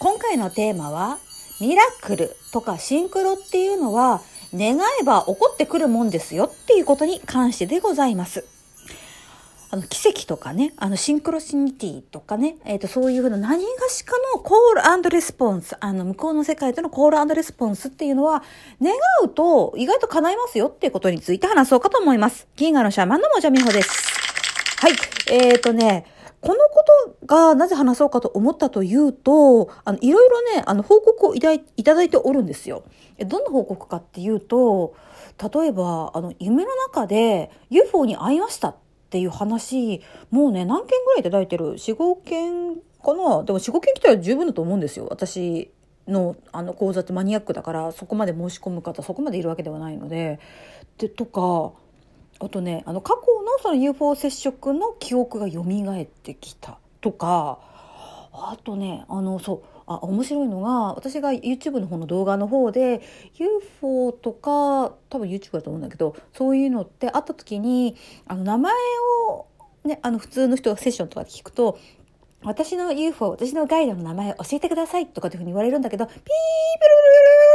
今回のテーマは、ミラクルとかシンクロっていうのは、願えば起こってくるもんですよっていうことに関してでございます。あの、奇跡とかね、あの、シンクロシニティとかね、えっ、ー、と、そういうふうな何がしかのコールレスポンス、あの、向こうの世界とのコールレスポンスっていうのは、願うと意外と叶いますよっていうことについて話そうかと思います。銀河のシャーマンのもじゃみほです。はい。えっ、ー、とね、このことがなぜ話そうかと思ったというと、あの、いろいろね、あの、報告をいただいておるんですよ。どんな報告かっていうと、例えば、あの、夢の中で UFO に会いましたっていう話、もうね、何件ぐらいいただいてる ?4、5件かな？でも4、5件来たら十分だと思うんですよ。私のあの講座ってマニアックだからそこまで申し込む方そこまでいるわけではないのででとかあとねあの過去のその UFO 接触の記憶が蘇ってきたとかあとねあのそうあ面白いのが私が YouTube の方の動画の方で UFO とか多分 YouTube だと思うんだけどそういうのってあった時にあの名前をね、あの普通の人がセッションとかで聞くと私の UFO、私のガイドの名前教えてくださいとかっていうふうに言われるんだけど、ピーピルルルル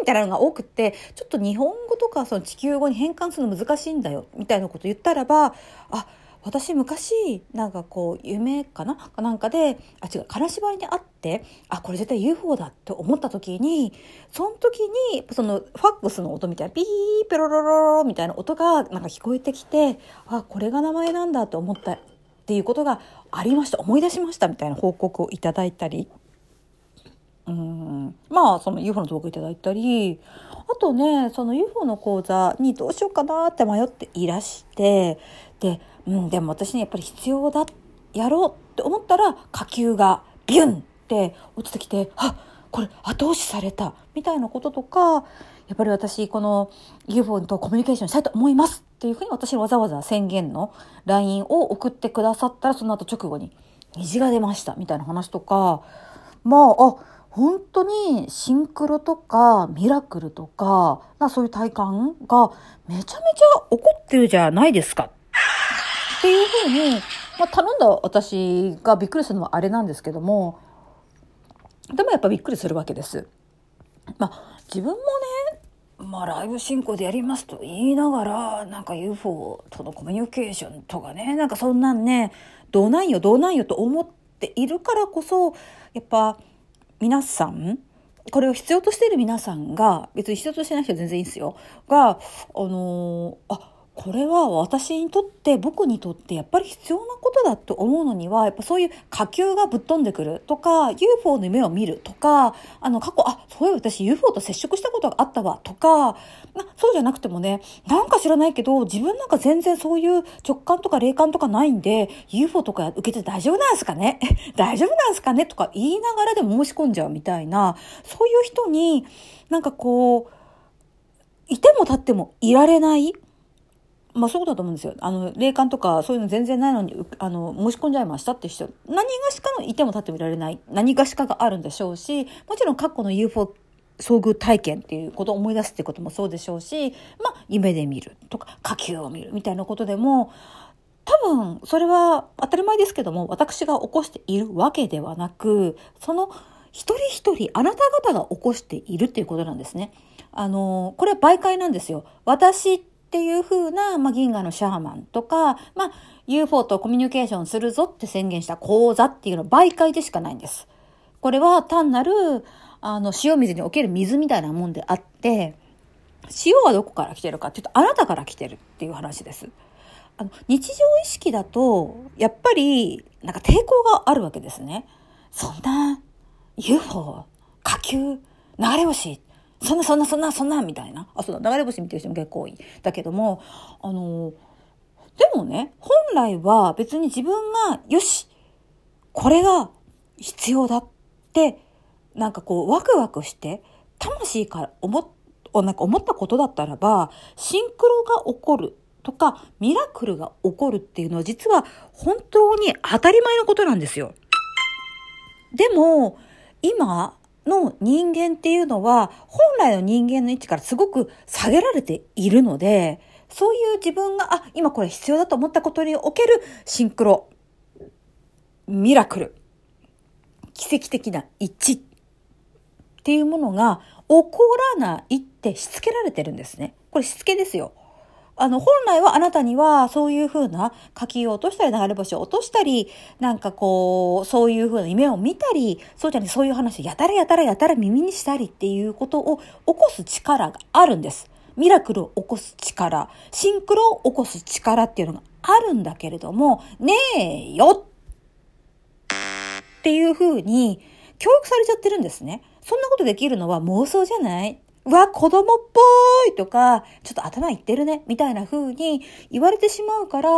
みたいなのが多くて、ちょっと日本語とかその地球語に変換するの難しいんだよ、みたいなこと言ったらば、あ、私昔、なんかこう、夢かな？かなんかで、あ、違う、金縛りにあって、あ、これ絶対 UFO だって思った時に、その時に、その、ファックスの音みたいな、ピーペロロロロみたいな音がなんか聞こえてきて、あ、これが名前なんだって思ったっていうことがありました。思い出しましたみたいな報告をいただいたりうん。まあその UFO の動画いただいたりあとねその UFO の講座にどうしようかなって迷っていらしてで,、うん、でも私にやっぱり必要だやろうって思ったら火球がビュンって落ちてきてあこれ後押しされたみたいなこととかやっぱり私この UFO とコミュニケーションしたいと思いますっていうふうに私わざわざ宣言の LINE を送ってくださったらその後直後に虹が出ましたみたいな話とかまああ本当にシンクロとかミラクルとかなそういう体感がめちゃめちゃ起こってるじゃないですかっていうふうに、まあ、頼んだ私がびっくりするのはあれなんですけどもでもやっぱびっくりするわけです。まあ自分もねまあライブ進行でやりますと言いながらなんか UFO とのコミュニケーションとかねなんかそんなんねどうなんよどうなんよと思っているからこそやっぱ皆さんこれを必要としている皆さんが別に必要としてない人は全然いいんですよ。があのー、あこれは私にとって僕にとってやっぱり必要なことだと思うのにはやっぱそういう火球がぶっ飛んでくるとか UFO の夢を見るとかあの過去あそういえば私 UFO と接触したことがあったわとかそうじゃなくてもねなんか知らないけど自分なんか全然そういう直感とか霊感とかないんで UFO とか受けて大丈夫なんすかね？大丈夫なんすかね？とか言いながらでも申し込んじゃうみたいなそういう人になんかこういても立ってもいられないまあそうだと思うんですよ。あの、霊感とかそういうの全然ないのに、あの、申し込んじゃいましたって人、何がしかのいても立ってみられない、何がしかがあるんでしょうし、もちろん過去の UFO 遭遇体験っていうことを思い出すっていうこともそうでしょうし、まあ、夢で見るとか、火球を見るみたいなことでも、多分、それは当たり前ですけども、私が起こしているわけではなく、その一人一人、あなた方が起こしているっていうことなんですね。あの、これは媒介なんですよ。私っていう風な、まあ、銀河のシャーマンとか、まあ、UFO とコミュニケーションするぞって宣言した講座っていうのは媒介でしかないんです。これは単なる、あの、塩水における水みたいなもんであって、塩はどこから来てるかっていうと、あなたから来てるっていう話です。あの、日常意識だと、やっぱり、なんか抵抗があるわけですね。そんな、UFO、火球、流れ星そんなそんなそんなそんなみたいな。あ、そうだ、流れ星見てる人も結構多い。だけども、あの、でもね、本来は別に自分が、よし、これが必要だって、なんかこう、ワクワクして、魂から思っ、なんか思ったことだったらば、シンクロが起こるとか、ミラクルが起こるっていうのは実は本当に当たり前のことなんですよ。でも、今、の人間っていうのは、本来の人間の位置からすごく下げられているので、そういう自分が、あ、今これ必要だと思ったことにおけるシンクロ、ミラクル、奇跡的な一致っていうものが起こらないってしつけられてるんですね。これしつけですよ。あの、本来はあなたにはそういう風な書きを落としたり流れ星を落としたり、なんかこう、そういう風な夢を見たり、そうじゃね、そういう話をやたらやたらやたら耳にしたりっていうことを起こす力があるんです。ミラクルを起こす力、シンクロを起こす力っていうのがあるんだけれども、ねえよっていう風に教育されちゃってるんですね。そんなことできるのは妄想じゃない？うわ、子供っぽいとか、ちょっと頭いってるね、みたいな風に言われてしまうから、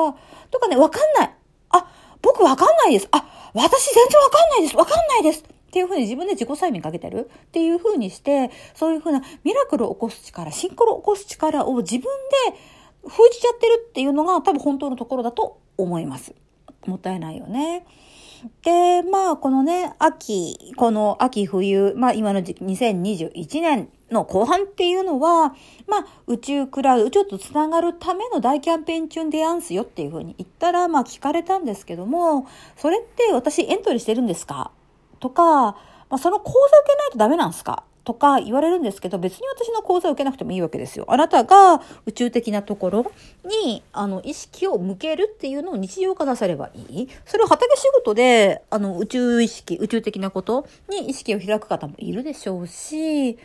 とかね、わかんない。あ、僕わかんないです。あ、私全然わかんないです。わかんないです。っていう風に自分で自己催眠かけてる？っていう風にして、そういう風なミラクルを起こす力、シンクロを起こす力を自分で封じちゃってるっていうのが多分本当のところだと思います。もったいないよね。で、まあ、このね、秋、この秋冬、まあ今の時期2021年の後半っていうのは、まあ、宇宙クラウド、宇宙とつながるための大キャンペーン中でやんすよっていうふうに言ったら、まあ聞かれたんですけども、それって私エントリーしてるんですか？とか、まあ、その講座受けないとダメなんですか？とか言われるんですけど、別に私の講座を受けなくてもいいわけですよ。あなたが宇宙的なところに、あの、意識を向けるっていうのを日常化なさればいい。それを畑仕事で、あの、宇宙意識、宇宙的なことに意識を開く方もいるでしょうし、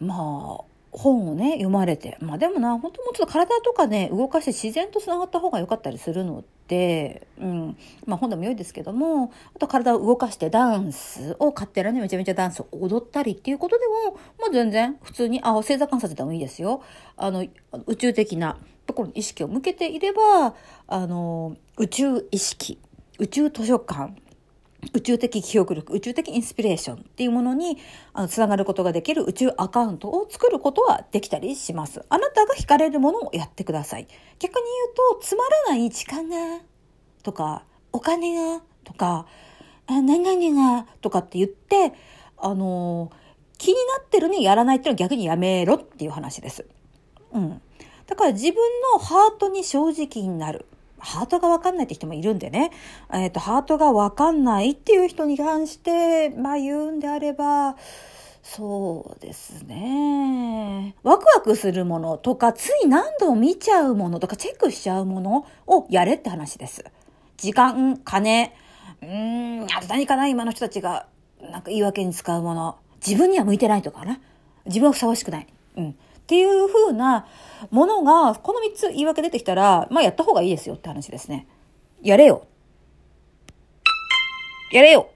まあ、本をね、読まれて。まあでもな、本当もうちょっと体とかね、動かして自然と繋がった方が良かったりするので、うん。まあ本でも良いですけども、あと体を動かしてダンスを勝手らね、めちゃめちゃダンスを踊ったりっていうことでも、まあ全然普通に、あ、星座観察でもいいですよ。あの、宇宙的なところに意識を向けていれば、あの、宇宙意識、宇宙図書館、宇宙的記憶力、宇宙的インスピレーションっていうものにあのつながることができる宇宙アカウントを作ることはできたりします。あなたが惹かれるものをやってください。逆に言うと、つまらない時間が、とか、お金が、とか、何々が、とかって言って、あの気になってるにやらないっていうのは逆にやめろっていう話です。うん。だから自分のハートに正直になる。ハートがわかんないって人もいるんでね、えっ、ー、と、ハートがわかんないっていう人に関して、まあ言うんであれば、そうですね。ワクワクするものとか、つい何度も見ちゃうものとか、チェックしちゃうものをやれって話です。時間、金、うーん、あと何かな今の人たちが、なんか言い訳に使うもの。自分には向いてないとかな。自分はふさわしくない。うん。っていう風なものが、この3つ言い訳出てきたら、まあやった方がいいですよって話ですね。やれよ。やれよ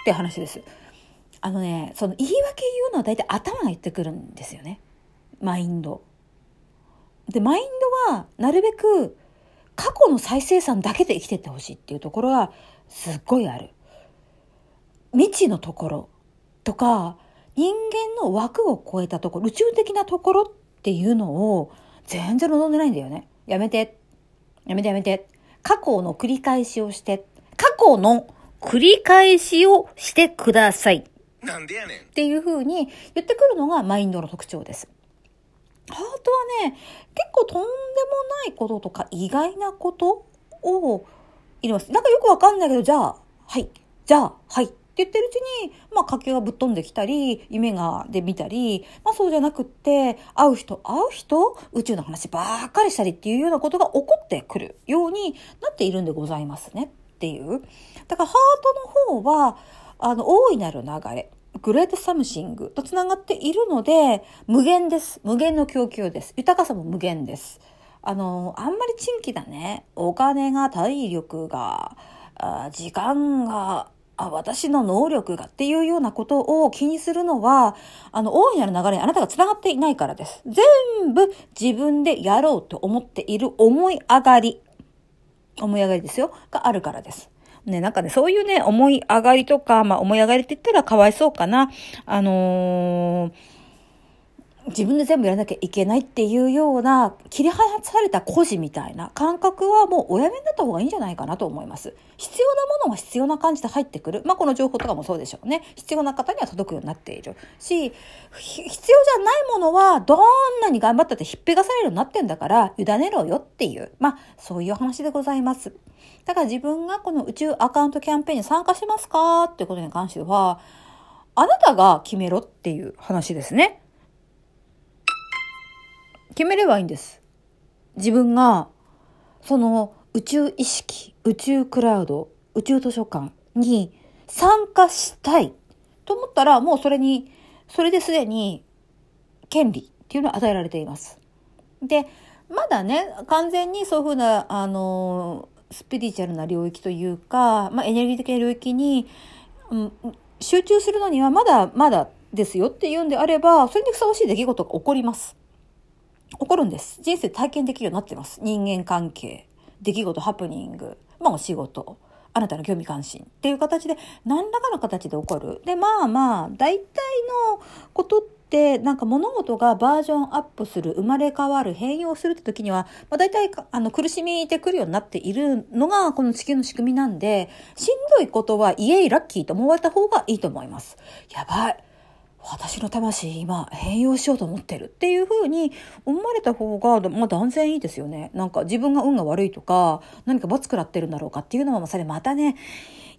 って話です。あのね、その言い訳言うのは大体頭が言ってくるんですよね。マインド。で、マインドはなるべく過去の再生産だけで生きてってほしいっていうところはすっごいある。未知のところとか、人間の枠を超えたところ、宇宙的なところっていうのを全然望んでないんだよね。やめて。やめてやめて。過去の繰り返しをして。過去の繰り返しをしてください。なんでやねん。っていう風に言ってくるのがマインドの特徴です。ハートはね、結構とんでもないこととか意外なことを入れます。なんかよくわかんないけど、じゃあ、はい。じゃあ、はい。って言ってるうちに、まあ、家計がぶっ飛んできたり、夢がで見たり、まあ、そうじゃなくって、会う人、会う人、宇宙の話ばっかりしたりっていうようなことが起こってくるようになっているんでございますねっていう。だから、ハートの方は、あの、大いなる流れ。 Great Something と繋がっているので、無限です。無限の供給です。豊かさも無限です。あの、あんまり珍奇だね。お金が、体力が、時間が、あ、私の能力がっていうようなことを気にするのは、あの、大いなる流れにあなたが繋がっていないからです。全部自分でやろうと思っている思い上がり、思い上がりですよ、があるからです。ね、なんかね、そういうね、思い上がりとか、まあ、思い上がりって言ったらかわいそうかな。あのー、自分で全部やらなきゃいけないっていうような切り離された孤児みたいな感覚はもうおやめになった方がいいんじゃないかなと思います。必要なものは必要な感じで入ってくる。まあこの情報とかもそうでしょうね。必要な方には届くようになっているし、必要じゃないものはどんなに頑張ったってひっぺがされるようになってんだから委ねろよっていう、まあそういう話でございます。だから自分がこの宇宙アカウントキャンペーンに参加しますか？っていうことに関しては、あなたが決めろっていう話ですね。決めればいいんです。自分が、その宇宙意識、宇宙クラウド、宇宙図書館に参加したいと思ったら、もうそれに、それですでに権利っていうのは与えられています。で、まだね、完全にそういうふうな、あの、スピリチュアルな領域というか、まあ、エネルギー的な領域に、うん、集中するのにはまだまだですよっていうんであれば、それにふさわしい出来事が起こります。起こるんです。人生体験できるようになってます。人間関係、出来事、ハプニング、まあお仕事、あなたの興味関心っていう形で何らかの形で起こる。で、まあまあ、大体のことって、なんか物事がバージョンアップする、生まれ変わる、変容するって時には、まあ、大体あの苦しみてくるようになっているのがこの地球の仕組みなんで、しんどいことはイエイラッキーと思われた方がいいと思います。やばい。私の魂今変容しようと思ってるっていう風に思われた方が、まあ、断然いいですよね。なんか自分が運が悪いとか何か罰食らってるんだろうかっていうのはそれまたね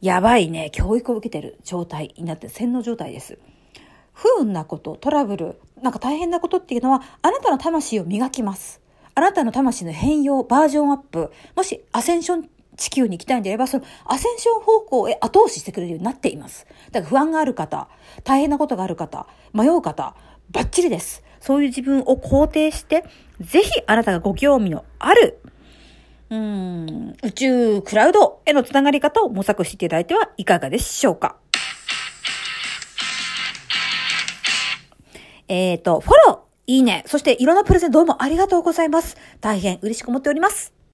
やばいね教育を受けてる状態になって洗脳状態です。不運なことトラブルなんか大変なことっていうのはあなたの魂を磨きます。あなたの魂の変容、バージョンアップ、もしアセンション地球に行きたいんであれば、そのアセンション方向へ後押ししてくれるようになっています。だから不安がある方、大変なことがある方、迷う方、バッチリです。そういう自分を肯定して、ぜひあなたがご興味のある、うん、宇宙クラウドへのつながり方を模索していただいてはいかがでしょうか。えっ、ー、と、フォロー、いいね、そしていろんなプレゼントどうもありがとうございます。大変嬉しく思っております。